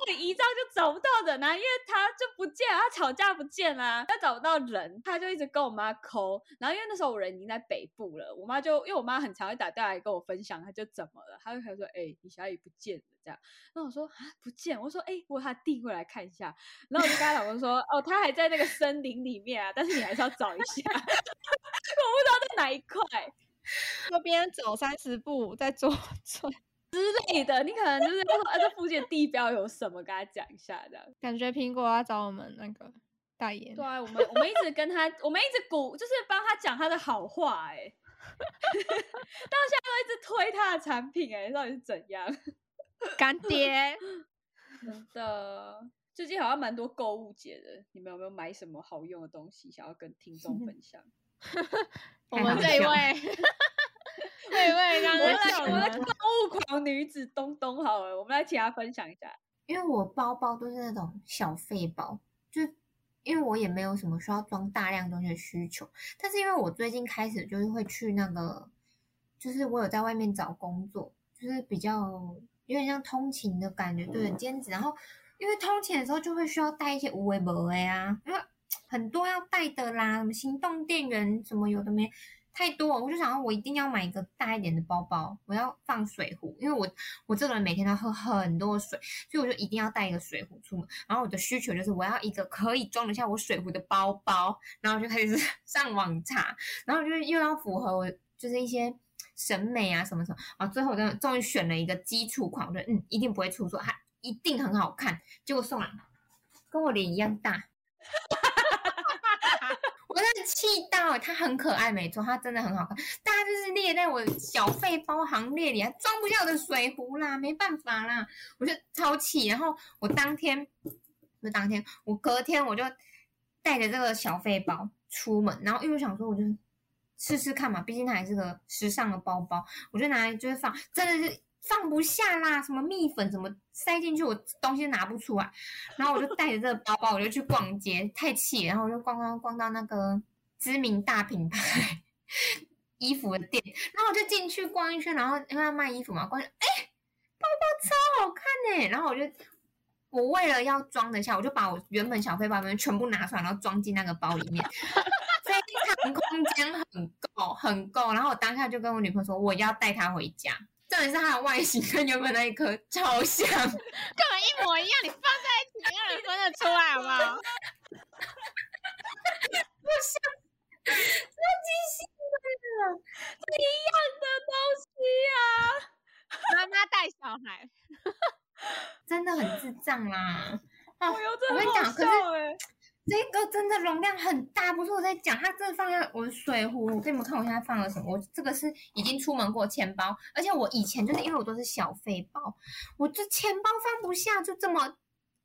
我里姨丈就找不到人啊，因为他就不见，他吵架不见啦、他找不到人，他就一直跟我妈抠。然后因为那时候我人已经在北部了，我妈就因为我妈很常会打电话来跟我分享，她就怎么了，她就开始说：“哎、你小姨不见了。”这样，那我说啊不见，我说哎、我把他递过来看一下，然后我就跟她老公说：“ (laughs) 哦，他还在那个森林里面啊，但是你还是要找一下，(laughs) 我不知道在哪一块。”那边走三十步，再左转。类的，你可能就是说，啊，这附近的地标有什么，跟他讲一下这样。感觉苹果要找我们那个代言。对啊，我们我们一直跟他，我们一直鼓，就是帮他讲他的好话、哎，(laughs) 到现在都一直推他的产品、哎，到底是怎样？干爹，(laughs) 真的，最近好像蛮多购物节的，你们有没有买什么好用的东西想要跟听众分享？(laughs) 我们这一位，这一位刚我们来，刚笑我们来购物狂女子东东好了，我们来请她分享一下。因为我包包都是那种小费包，就因为我也没有什么需要装大量东西的需求，但是因为我最近开始就是会去那个，就是我有在外面找工作，就是比较有点像通勤的感觉，对，兼职。然后因为通勤的时候就会需要带一些无为不为啊，因为很多要带的啦，什么行动电源什么有的没。太多了，我就想要我一定要买一个大一点的包包，我要放水壶，因为我我这个人每天都要喝很多水，所以我就一定要带一个水壶出门。然后我的需求就是我要一个可以装得下我水壶的包包，然后就开始 (laughs) 上网查，然后就又要符合我就是一些审美啊什么什么，啊最后我真的终于选了一个基础款，我觉得嗯一定不会出错，它一定很好看，结果送来跟我脸一样大。(laughs) 气到，它很可爱，没错，它真的很好看。大家就是列在我小费包行列里，还装不下我的水壶啦，没办法啦，我就超气。然后我当天，不是当天，我隔天我就带着这个小费包出门，然后因为我想说，我就试试看嘛，毕竟它还是个时尚的包包，我就拿来就是放，真的是放不下啦，什么蜜粉什么塞进去，我东西拿不出来。然后我就带着这个包包，我就去逛街，太气，然后我就逛逛逛到那个知名大品牌 (laughs) 衣服的店，然后我就进去逛一圈，然后因为要卖衣服嘛，逛哎，包包超好看呢，然后我就。我为了要装得下，我就把我原本小背包里面全部拿出来，然后装进那个包里面，(laughs) 非常空间很够，很够。然后我当下就跟我女朋友说，我要带它回家。重点是它的外形跟原本那一颗超像，根本一模一样，你放在一起没有人分得出来，好不好？(laughs) 超级新的。一样的东西啊！妈妈带小孩，(laughs) 真的很智障啦！啊，我有真我跟你讲，可是这个真的容量很大，不是我在讲，它真的放在我的水壶。我给你们看，我现在放了什么？我这个是已经出门过钱包，而且我以前就是因为我都是小费包，我这钱包放不下，就这么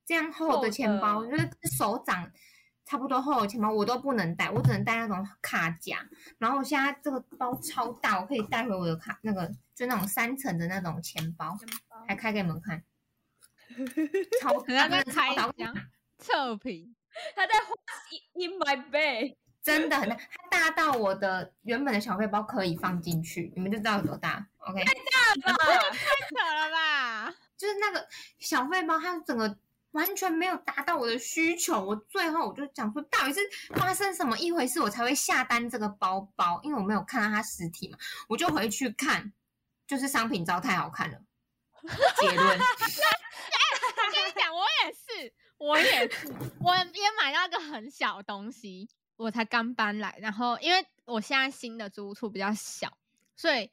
这样厚厚的钱包，的就是手掌差不多厚的钱包，我都不能带，我只能带那种卡夹。然后我现在这个包超大，我可以带回我的卡那个就那种三层的那种钱包，还开给你们看，(laughs) 超可大，开箱测评，他在 What's in my bag？真的很大，它大到我的原本的小背包可以放进去，你们就知道有多大。OK，太大了吧？(laughs) 太扯了吧？就是那个小背包，它整个完全没有达到我的需求。我最后我就讲说，到底是发生什么一回事，我才会下单这个包包，因为我没有看到它实体嘛，我就回去看，就是商品照太好看了。结论，我跟你讲，我也是，我也是，我也买到一个很小东西，我才刚搬来，然后因为我现在新的租屋处比较小，所以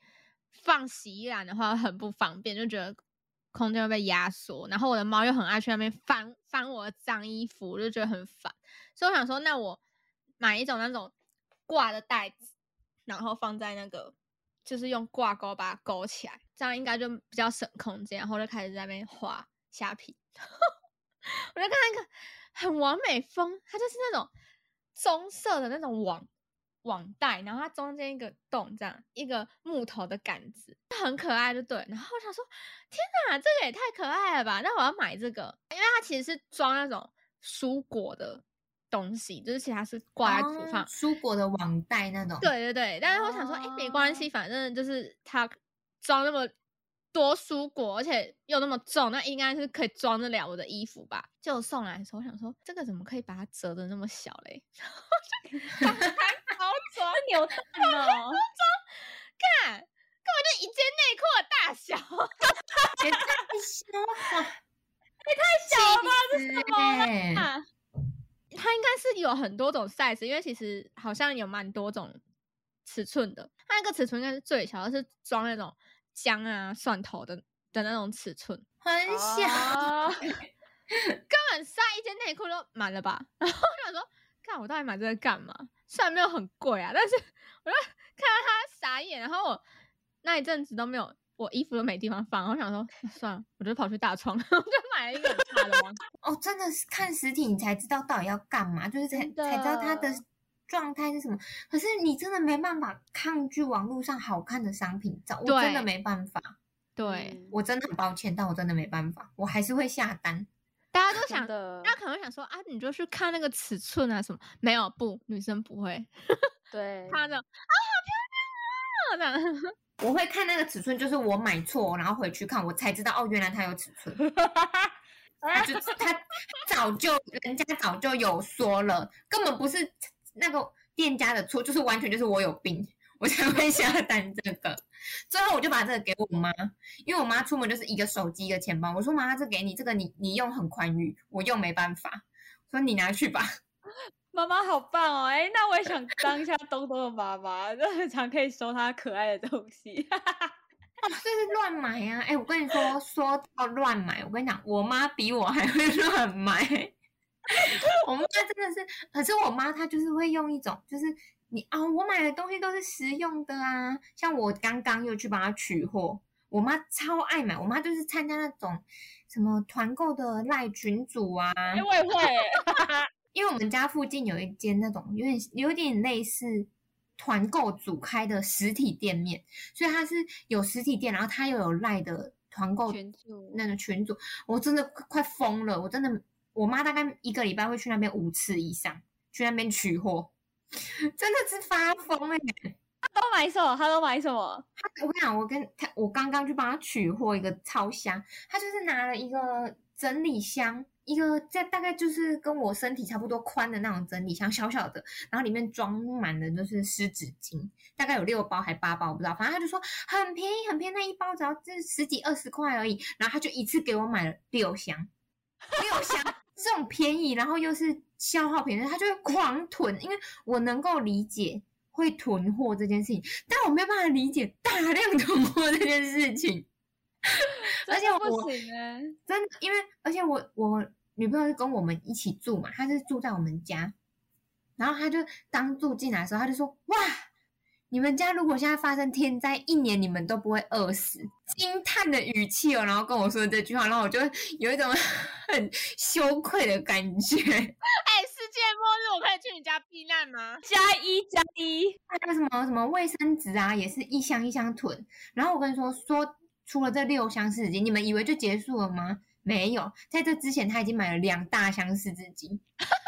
放洗衣篮的话很不方便，就觉得空间会被压缩。然后我的猫又很爱去那边翻翻我的脏衣服，我就觉得很烦，所以我想说，那我买一种那种挂的袋子，然后放在那个。就是用挂钩把它勾起来，这样应该就比较省空间。然后就开始在那边画虾皮，(laughs) 我就看那个很完美风，它就是那种棕色的那种网网袋，然后它中间一个洞，这样一个木头的杆子，很可爱，就对。然后我想说，天哪，这个也太可爱了吧！那我要买这个，因为它其实是装那种蔬果的东西，就是其他是挂在厨房。哦蔬果的网袋那种。对对对，但是我想说，哎、没关系，反正就是它装那么多蔬果，而且又那么重，那应该是可以装得了我的衣服吧？就送来的时候，我想说这个怎么可以把它折的那么小嘞？(laughs) 然后就打开包装，(laughs) 扭蛋哦，看根本就一件内裤的大小，(laughs) 也太小了，小了吧？这是什么？啊，它应该是有很多种 size，因为其实好像有蛮多种尺寸的。它那个尺寸应该是最小的，是装那种姜啊、蒜头的的那种尺寸，很小，(laughs) 哦 (laughs) 根本塞一件内裤都满了吧？然后我想说，看我到底买这个干嘛？虽然没有很贵啊，但是我就看到他傻眼，然后我那一阵子都没有，我衣服都没地方放，我想说算了，我就跑去大创，(laughs) 我就买了一个很大的网哦，真的是看实体你才知道到底要干嘛，就是才才知道它的状态是什么。可是你真的没办法抗拒网络上好看的商品照，我真的没办法，对，嗯我真的很抱歉，但我真的没办法，我还是会下单。大家都想大家可能会想说啊，你就去看那个尺寸啊什么？没有，不，女生不会 (laughs) 对，她的啊，好漂亮啊！(laughs) 我会看那个尺寸，就是我买错，然后回去看，我才知道哦，原来它有尺寸。(laughs) 他就他早就人家早就有说了，根本不是那个店家的错，就是完全就是我有病，我才会下单这个。最后我就把这个给我妈，因为我妈出门就是一个手机一个钱包，我说妈，这给你，这个你你用很宽裕，我用没办法，说你拿去吧。(laughs) 妈妈好棒哦！哎，那我也想当一下东东的妈妈，(laughs) 就很常可以收他可爱的东西。哦，(laughs) 这是乱买啊！哎，我跟你说，说到乱买，我跟你讲，我妈比我还会乱买。(laughs) 我妈真的是，可是我妈她就是会用一种，就是你啊、我买的东西都是实用的啊。像我刚刚又去帮她取货，我妈超爱买，我妈就是参加那种什么团购的赖群组啊，哎，我也会，(laughs) 因为我们家附近有一间那种有点有点类似团购组开的实体店面，所以它是有实体店，然后它又有赖的团购群主那个群组，我真的快快疯了，我真的，我妈大概一个礼拜会去那边五次以上，去那边取货，真的是发疯哎、都买什么？他都买什么？我跟你讲，我跟他，我刚刚去帮他取货一个超箱，他就是拿了一个整理箱，一个在大概就是跟我身体差不多宽的那种整理箱，小小的，然后里面装满了就是湿纸巾，大概有六包还八包，我不知道，反正他就说很便宜，很便宜，那一包只要这十几二十块而已，然后他就一次给我买了六箱，六箱这种便宜，然后又是消耗品，他就会狂囤，因为我能够理解。会囤货这件事情，但我没有办法理解大量囤货这件事情。(laughs) 而且我真的，因为而且我我女朋友是跟我们一起住嘛，她是住在我们家，然后她就刚住进来的时候，她就说：“哇，你们家如果现在发生天灾，一年你们都不会饿死。”惊叹的语气哦，然后跟我说这句话，然后我就有一种 (laughs) 很羞愧的感觉。(laughs) 哎，世界末日，我可以去你家避难吗？加一加一，还有什么什么卫生纸啊，也是一箱一箱囤。然后我跟你说，说出了这六箱湿纸巾，你们以为就结束了吗？没有，在这之前他已经买了两大箱湿纸巾，(laughs)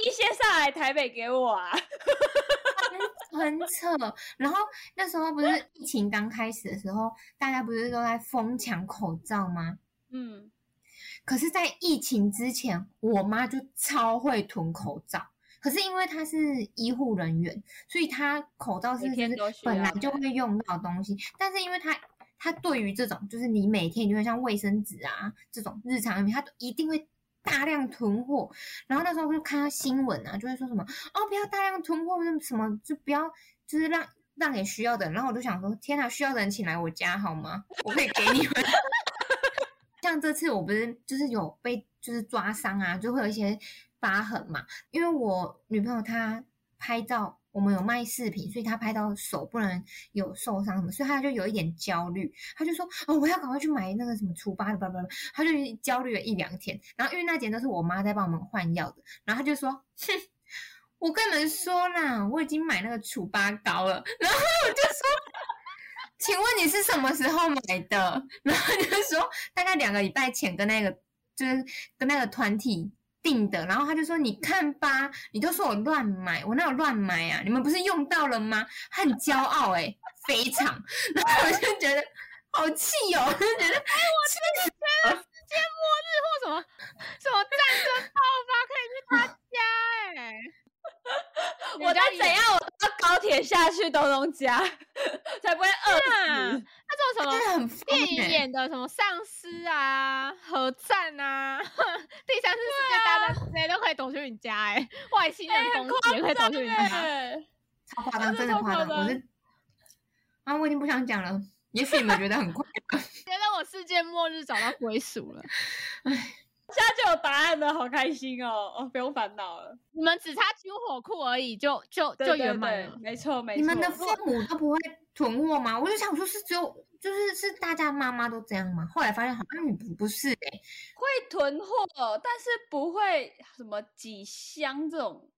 一先上来台北给我啊！(laughs) 很扯。然后那时候不是疫情刚开始的时候，大家不是都在疯抢口罩吗？嗯，可是，在疫情之前，我妈就超会囤口罩。可是因为她是医护人员，所以她口罩是本来就会用到的东西。但是因为她她对于这种就是你每天就会像卫生纸啊这种日常用品，她都一定会大量囤货。然后那时候就看到新闻啊，就会说什么哦不要大量囤货，什么就不要就是让让给需要的人。然后我就想说，天哪，需要的人请来我家好吗？我可以给你们。(laughs) 像这次我不是就是有被就是抓伤啊，就会有一些疤痕嘛。因为我女朋友她拍照，我们有卖饰品，所以他拍到手不能有受伤什么，所以他就有一点焦虑。他就说：“哦，我要赶快去买那个什么除疤的，叭叭叭。”他就焦虑了一两天。然后因为那几天都是我妈在帮我们换药的，然后他就说：“哼，我跟你们说啦，我已经买那个除疤膏了。”然后我就说。(laughs) 请问你是什么时候买的？(laughs) 然后就说大概两个礼拜前跟那个就是跟那个团体订的，然后他就说你看吧，你都说我乱买，我哪有乱买啊？你们不是用到了吗？他很骄傲哎、非常，然后我就觉得好气哦，我就觉得世界末日或什么什么战争爆发，可以去他家哎、我再人家也怎样，我都要高铁下去东东家，(laughs) 才不会饿啊死。什么真的很疯电影哎、演的什么丧尸啊、核战啊、(laughs) 第三次世界大战之类都可以躲去你家哎、外星人攻击也可以躲去你家。对，超夸张，真的夸张，我是啊，我已经不想讲了，也许你们觉得很快乐，(laughs) 觉得我世界末日找到归属了，现在就有答案了，好开心哦！哦，不用烦恼了，你们只差军火库而已，就就就圆满了。没错没错。你们的父母都不会囤货吗？我就想说，是只有就是是大家妈妈都这样吗？后来发现好像你不不是哎、会囤货，但是不会什么几箱这种，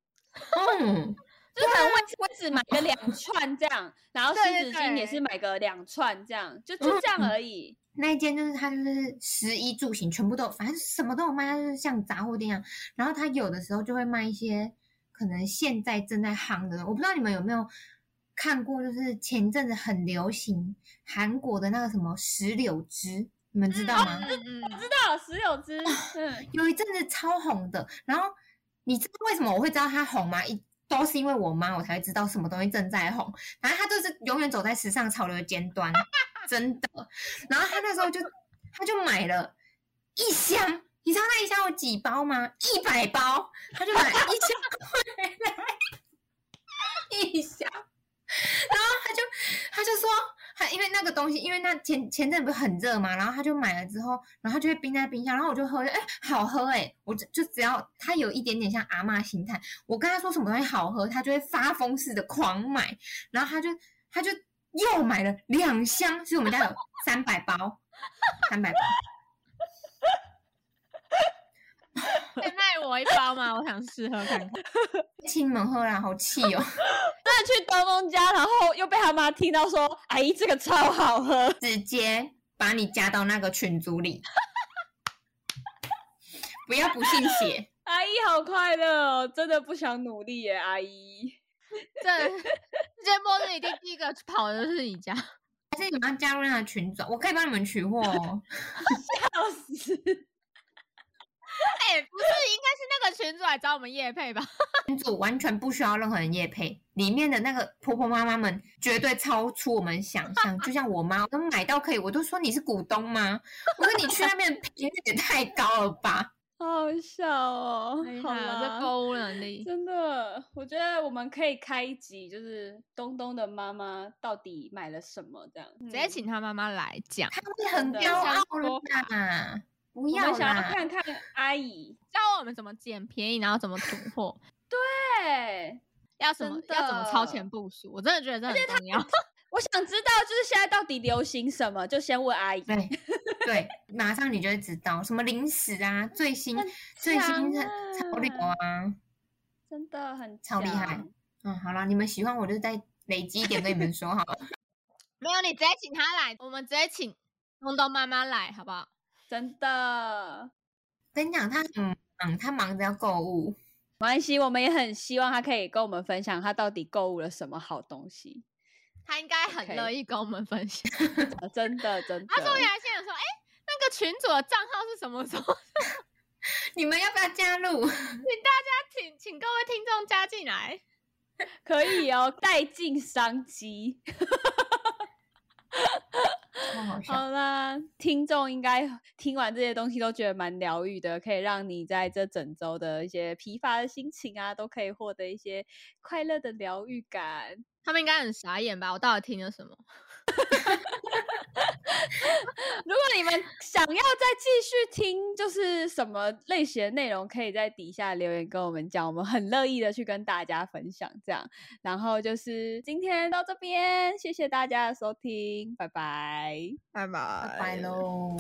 嗯，(laughs) 就可能卫卫纸买个两串这样，然后湿纸巾也是买个两串这样，就就这样嗯而已。那一间就是它就是食衣住行全部都有，反正什么都有卖，它就是像杂货店一样。然后它有的时候就会卖一些可能现在正在夯的，我不知道你们有没有看过，就是前阵子很流行韩国的那个什么石榴汁，你们知道吗？嗯嗯，知道石榴汁，嗯，有一阵子超红的，然后你知道为什么我会知道它红吗？一都是因为我妈，我才会知道什么东西正在红。反正她就是永远走在时尚潮流的尖端，真的。然后她那时候就，她就买了一箱，你知道那一箱有几包吗？一百包，她就买一箱回来，一箱。然后她就，她就说，她因为那个东西，因为那前前阵不是很热嘛，然后他就买了之后，然后他就会冰在冰箱，然后我就喝，哎，好喝哎，我就就只要他有一点点像阿嬷心态，我跟他说什么东西好喝，他就会发疯似的狂买，然后他就他就又买了两箱，所以我们家有三百包，三百包，可以卖我一包吗？我想试喝看看。请你们喝啦，好气哦，(laughs) 那去东东家，然后又被他妈听到说，阿姨这个超好喝，直接把你加到那个群组里，不要不信邪。(laughs) 阿姨好快乐哦，真的不想努力耶，阿姨。(laughs) 这世界末日一定第一个跑的就是你家。还是你们要加入那个群组，我可以帮你们取货哦。笑死！哎、不是，应该是那个群主来找我们叶配吧？(laughs) 群主完全不需要任何人叶配，里面的那个婆婆妈妈们绝对超出我们想象。就像我妈，我都买到可以，我都说你是股东吗？(laughs) 我说你去那边的频率也太高了吧？好好笑哦，好了，这购物能力。真的，我觉得我们可以开一集，就是东东的妈妈到底买了什么这样，直直接请他妈妈来讲，他会很骄傲说了啦，不我要们想要。看看阿姨，教我们怎么捡便宜，然后怎么囤货，(laughs) 对，要什么要怎么超前部署。我真的觉得这很重要。(laughs) 我想知道就是现在到底流行什么，就先问阿姨。(laughs) 对对，马上你就会知道什么零食啊，最新很最新强的潮流啊啊。真的很超厉害嗯，好了，你们喜欢我就再累积一点跟你们说好了。没有，你直接请他来，我们直接请东东妈妈来，好不好？真的。跟你讲，他很忙，他忙着要购物。没关系，我们也很希望他可以跟我们分享他到底购物了什么好东西。(laughs) 他应该很乐意跟我们分享。啊 (laughs) 真的，真的。他说原来现在说，哎、那个群主的账号是什么时候？(laughs) 你们要不要加入？请大家请请各位听众加进来。可以哦，带进商机。超好笑。好啦，听众应该听完这些东西都觉得蛮疗愈的，可以让你在这整周的一些疲乏的心情啊，都可以获得一些快乐的疗愈感。他们应该很傻眼吧？我到底听了什么？(laughs) (laughs) 如果你们想要再继续听，就是什么类型的内容，可以在底下留言跟我们讲，我们很乐意的去跟大家分享。这样，然后就是今天到这边，谢谢大家的收听，拜拜。拜拜拜拜喽。